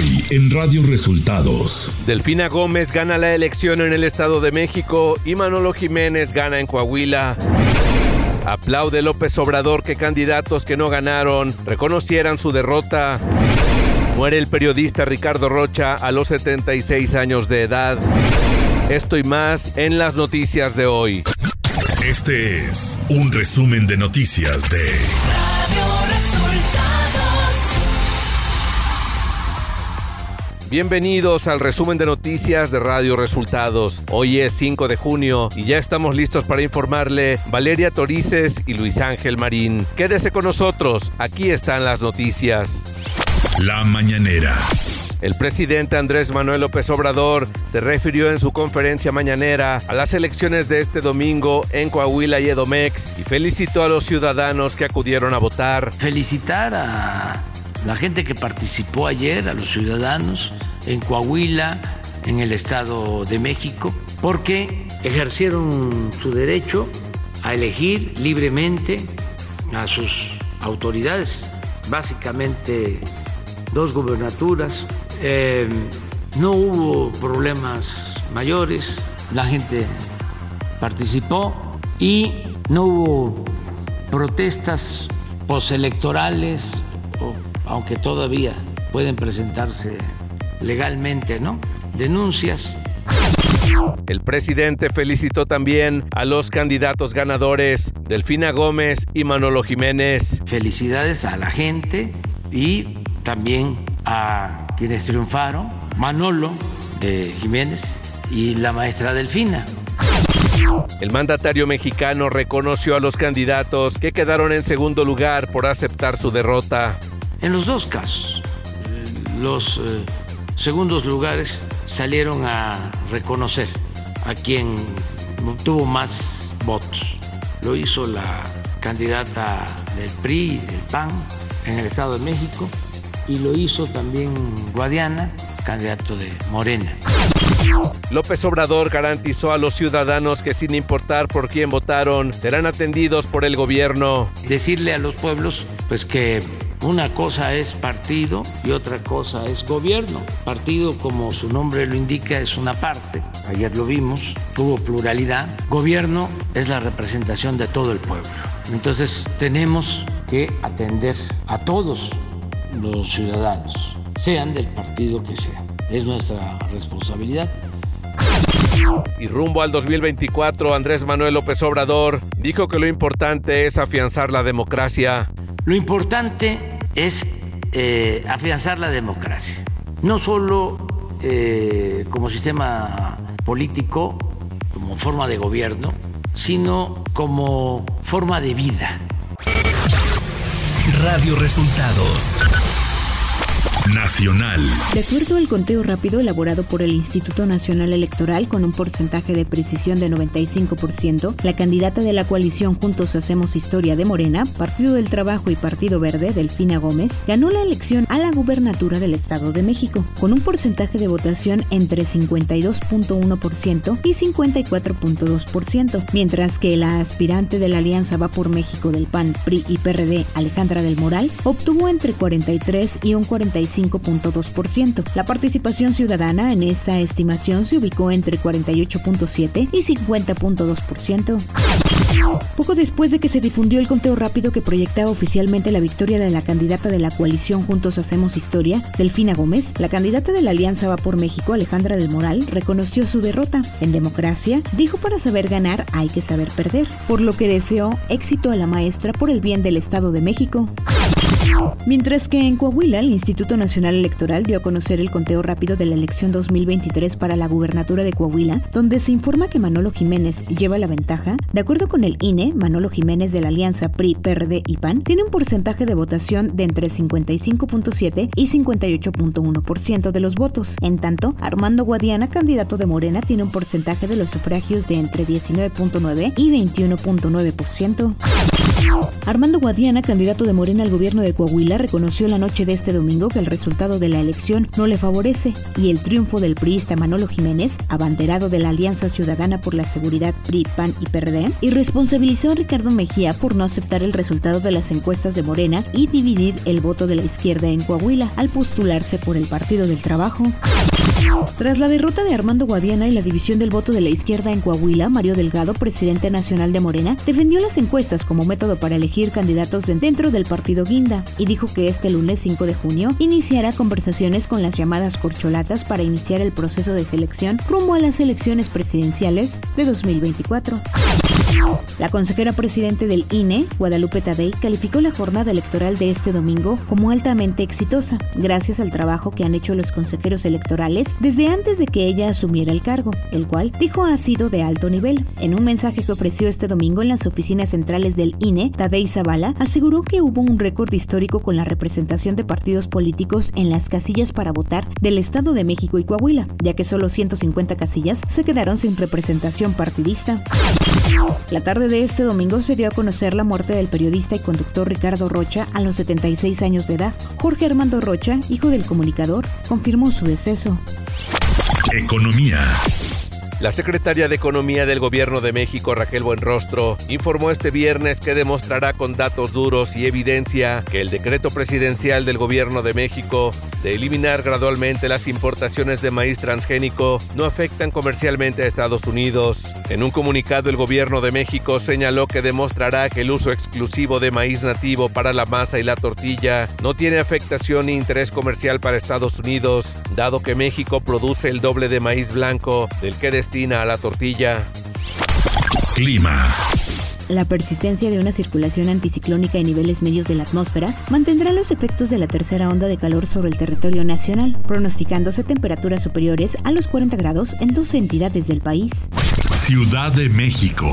Hoy en Radio Resultados. Delfina Gómez gana la elección en el Estado de México y Manolo Jiménez gana en Coahuila. Aplaude López Obrador que candidatos que no ganaron reconocieran su derrota. Muere el periodista Ricardo Rocha a los 76 años de edad. Esto y más en las noticias de hoy. Este es un resumen de noticias de Radio Bienvenidos al resumen de noticias de Radio Resultados. Hoy es 5 de junio y ya estamos listos para informarle Valeria Torices y Luis Ángel Marín. Quédese con nosotros, aquí están las noticias. La mañanera. El presidente Andrés Manuel López Obrador se refirió en su conferencia mañanera a las elecciones de este domingo en Coahuila y Edomex y felicitó a los ciudadanos que acudieron a votar. Felicitar a la gente que participó ayer, a los ciudadanos en Coahuila, en el Estado de México, porque ejercieron su derecho a elegir libremente a sus autoridades, básicamente dos gubernaturas. Eh, no hubo problemas mayores, la gente participó y no hubo protestas postelectorales, aunque todavía pueden presentarse legalmente, ¿no? Denuncias. El presidente felicitó también a los candidatos ganadores, Delfina Gómez y Manolo Jiménez. Felicidades a la gente y también a quienes triunfaron, Manolo de Jiménez y la maestra Delfina. El mandatario mexicano reconoció a los candidatos que quedaron en segundo lugar por aceptar su derrota. En los dos casos, los eh, segundos lugares salieron a reconocer a quien obtuvo más votos. Lo hizo la candidata del PRI, del PAN, en el Estado de México, y lo hizo también Guadiana, candidato de Morena. López Obrador garantizó a los ciudadanos que sin importar por quién votaron, serán atendidos por el gobierno. Decirle a los pueblos pues que una cosa es partido y otra cosa es gobierno. Partido, como su nombre lo indica, es una parte. Ayer lo vimos, tuvo pluralidad. Gobierno es la representación de todo el pueblo. Entonces tenemos que atender a todos los ciudadanos, sean del partido que sea. Es nuestra responsabilidad. Y rumbo al 2024, Andrés Manuel López Obrador dijo que lo importante es afianzar la democracia. Lo importante es eh, afianzar la democracia, no solo eh, como sistema político, como forma de gobierno, sino como forma de vida. Radio Resultados Nacional. De acuerdo al conteo rápido elaborado por el Instituto Nacional Electoral con un porcentaje de precisión de 95%, la candidata de la coalición Juntos Hacemos Historia de Morena, Partido del Trabajo y Partido Verde, Delfina Gómez, ganó la elección a la gubernatura del Estado de México, con un porcentaje de votación entre 52.1% y 54.2%, mientras que la aspirante de la Alianza Va por México del PAN, PRI y PRD, Alejandra del Moral, obtuvo entre 43 y un 45 5.2%. La participación ciudadana en esta estimación se ubicó entre 48.7 y 50.2%. Poco después de que se difundió el conteo rápido que proyectaba oficialmente la victoria de la candidata de la coalición Juntos Hacemos Historia, Delfina Gómez, la candidata de la Alianza Va por México, Alejandra del Moral, reconoció su derrota. En democracia, dijo para saber ganar hay que saber perder, por lo que deseó éxito a la maestra por el bien del Estado de México. Mientras que en Coahuila, el Instituto Nacional Electoral dio a conocer el conteo rápido de la elección 2023 para la gubernatura de Coahuila, donde se informa que Manolo Jiménez lleva la ventaja. De acuerdo con el INE, Manolo Jiménez de la Alianza PRI, PRD y PAN tiene un porcentaje de votación de entre 55.7 y 58.1% de los votos. En tanto, Armando Guadiana, candidato de Morena, tiene un porcentaje de los sufragios de entre 19.9 y 21.9%. Armando Guadiana, candidato de Morena al gobierno de Coahuila reconoció la noche de este domingo que el resultado de la elección no le favorece y el triunfo del priista Manolo Jiménez, abanderado de la Alianza Ciudadana por la Seguridad PRI, PAN y PRD, y responsabilizó a Ricardo Mejía por no aceptar el resultado de las encuestas de Morena y dividir el voto de la izquierda en Coahuila al postularse por el Partido del Trabajo. Tras la derrota de Armando Guadiana y la división del voto de la izquierda en Coahuila, Mario Delgado, presidente nacional de Morena, defendió las encuestas como método para elegir candidatos dentro del partido Guinda y dijo que este lunes 5 de junio iniciará conversaciones con las llamadas corcholatas para iniciar el proceso de selección rumbo a las elecciones presidenciales de 2024. La consejera presidente del INE, Guadalupe Tadei, calificó la jornada electoral de este domingo como altamente exitosa, gracias al trabajo que han hecho los consejeros electorales desde antes de que ella asumiera el cargo, el cual dijo ha sido de alto nivel. En un mensaje que ofreció este domingo en las oficinas centrales del INE, Tadei Zavala aseguró que hubo un récord histórico con la representación de partidos políticos en las casillas para votar del Estado de México y Coahuila, ya que solo 150 casillas se quedaron sin representación partidista. La tarde de este domingo se dio a conocer la muerte del periodista y conductor Ricardo Rocha a los 76 años de edad. Jorge Armando Rocha, hijo del comunicador, confirmó su deceso. Economía. La secretaria de Economía del Gobierno de México, Raquel Buenrostro, informó este viernes que demostrará con datos duros y evidencia que el decreto presidencial del Gobierno de México de eliminar gradualmente las importaciones de maíz transgénico no afectan comercialmente a Estados Unidos. En un comunicado, el Gobierno de México señaló que demostrará que el uso exclusivo de maíz nativo para la masa y la tortilla no tiene afectación ni interés comercial para Estados Unidos, dado que México produce el doble de maíz blanco del que a la tortilla. Clima. La persistencia de una circulación anticiclónica en niveles medios de la atmósfera mantendrá los efectos de la tercera onda de calor sobre el territorio nacional, pronosticándose temperaturas superiores a los 40 grados en dos entidades del país. Ciudad de México.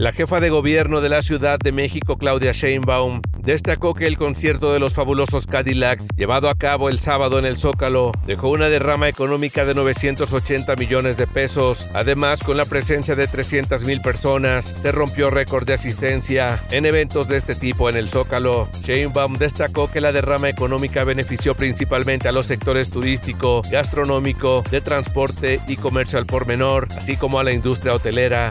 La jefa de gobierno de la Ciudad de México, Claudia Sheinbaum, destacó que el concierto de los fabulosos Cadillacs, llevado a cabo el sábado en el Zócalo, dejó una derrama económica de 980 millones de pesos. Además, con la presencia de 300 mil personas, se rompió récord de asistencia en eventos de este tipo en el Zócalo. Sheinbaum destacó que la derrama económica benefició principalmente a los sectores turístico, gastronómico, de transporte y comercio al por menor, así como a la industria hotelera.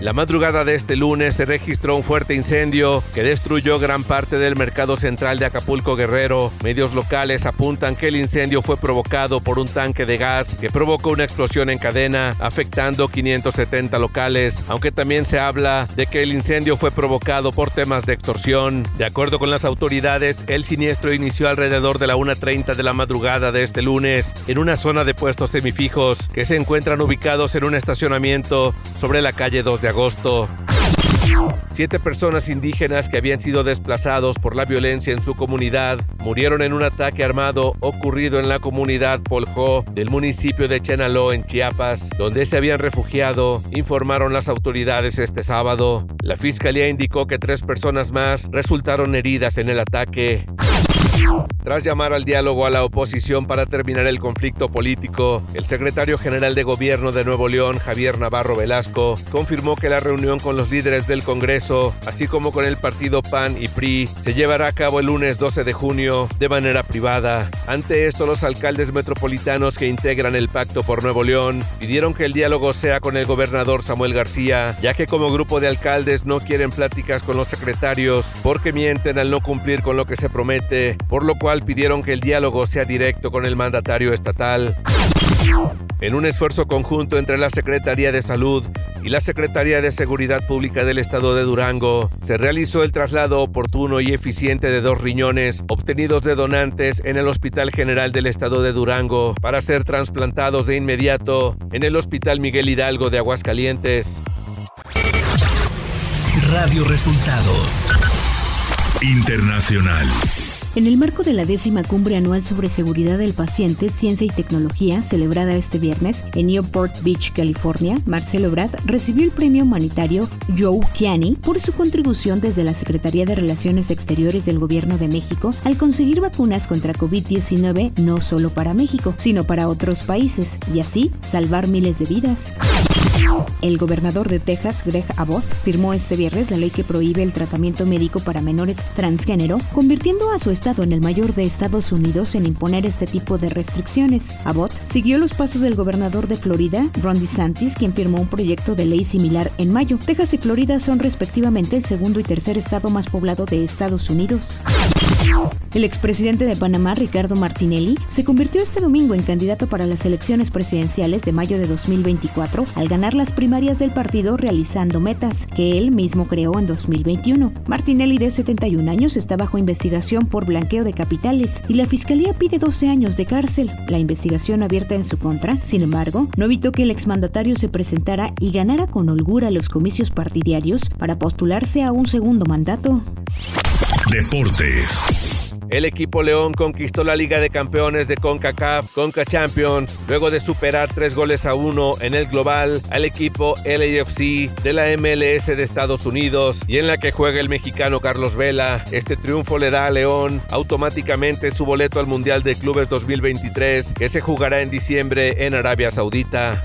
La madrugada de este lunes se registró un fuerte incendio que destruyó gran parte del mercado central de Acapulco Guerrero. Medios locales apuntan que el incendio fue provocado por un tanque de gas que provocó una explosión en cadena, afectando 570 locales, aunque también se habla de que el incendio fue provocado por temas de extorsión. De acuerdo con las autoridades, el siniestro inició alrededor de la 1.30 de la madrugada de este lunes en una zona de puestos semifijos que se encuentran ubicados en un estacionamiento sobre la calle 2 de agosto. Siete personas indígenas que habían sido desplazados por la violencia en su comunidad murieron en un ataque armado ocurrido en la comunidad Poljo del municipio de Chenaló en Chiapas, donde se habían refugiado, informaron las autoridades este sábado. La fiscalía indicó que tres personas más resultaron heridas en el ataque. Tras llamar al diálogo a la oposición para terminar el conflicto político, el secretario general de Gobierno de Nuevo León, Javier Navarro Velasco, confirmó que la reunión con los líderes del Congreso, así como con el partido PAN y PRI, se llevará a cabo el lunes 12 de junio de manera privada. Ante esto, los alcaldes metropolitanos que integran el Pacto por Nuevo León pidieron que el diálogo sea con el gobernador Samuel García, ya que como grupo de alcaldes no quieren pláticas con los secretarios porque mienten al no cumplir con lo que se promete por lo cual pidieron que el diálogo sea directo con el mandatario estatal. En un esfuerzo conjunto entre la Secretaría de Salud y la Secretaría de Seguridad Pública del Estado de Durango, se realizó el traslado oportuno y eficiente de dos riñones obtenidos de donantes en el Hospital General del Estado de Durango para ser trasplantados de inmediato en el Hospital Miguel Hidalgo de Aguascalientes. Radio Resultados Internacional. En el marco de la décima cumbre anual sobre seguridad del paciente, ciencia y tecnología, celebrada este viernes en Newport Beach, California, Marcelo Brad recibió el premio humanitario Joe Kiani por su contribución desde la Secretaría de Relaciones Exteriores del Gobierno de México al conseguir vacunas contra COVID-19 no solo para México, sino para otros países, y así salvar miles de vidas. El gobernador de Texas, Greg Abbott, firmó este viernes la ley que prohíbe el tratamiento médico para menores transgénero, convirtiendo a su estado en el mayor de Estados Unidos en imponer este tipo de restricciones. Abbott siguió los pasos del gobernador de Florida, Ron DeSantis, quien firmó un proyecto de ley similar en mayo. Texas y Florida son respectivamente el segundo y tercer estado más poblado de Estados Unidos. El expresidente de Panamá, Ricardo Martinelli, se convirtió este domingo en candidato para las elecciones presidenciales de mayo de 2024 al ganar las primarias del partido realizando metas que él mismo creó en 2021. Martinelli, de 71 años, está bajo investigación por blanqueo de capitales y la fiscalía pide 12 años de cárcel. La investigación abierta en su contra, sin embargo, no evitó que el exmandatario se presentara y ganara con holgura los comicios partidarios para postularse a un segundo mandato. Deportes. El equipo León conquistó la Liga de Campeones de CONCACAF, CONCA Champions, luego de superar tres goles a uno en el global al equipo LAFC de la MLS de Estados Unidos y en la que juega el mexicano Carlos Vela. Este triunfo le da a León automáticamente su boleto al Mundial de Clubes 2023 que se jugará en diciembre en Arabia Saudita.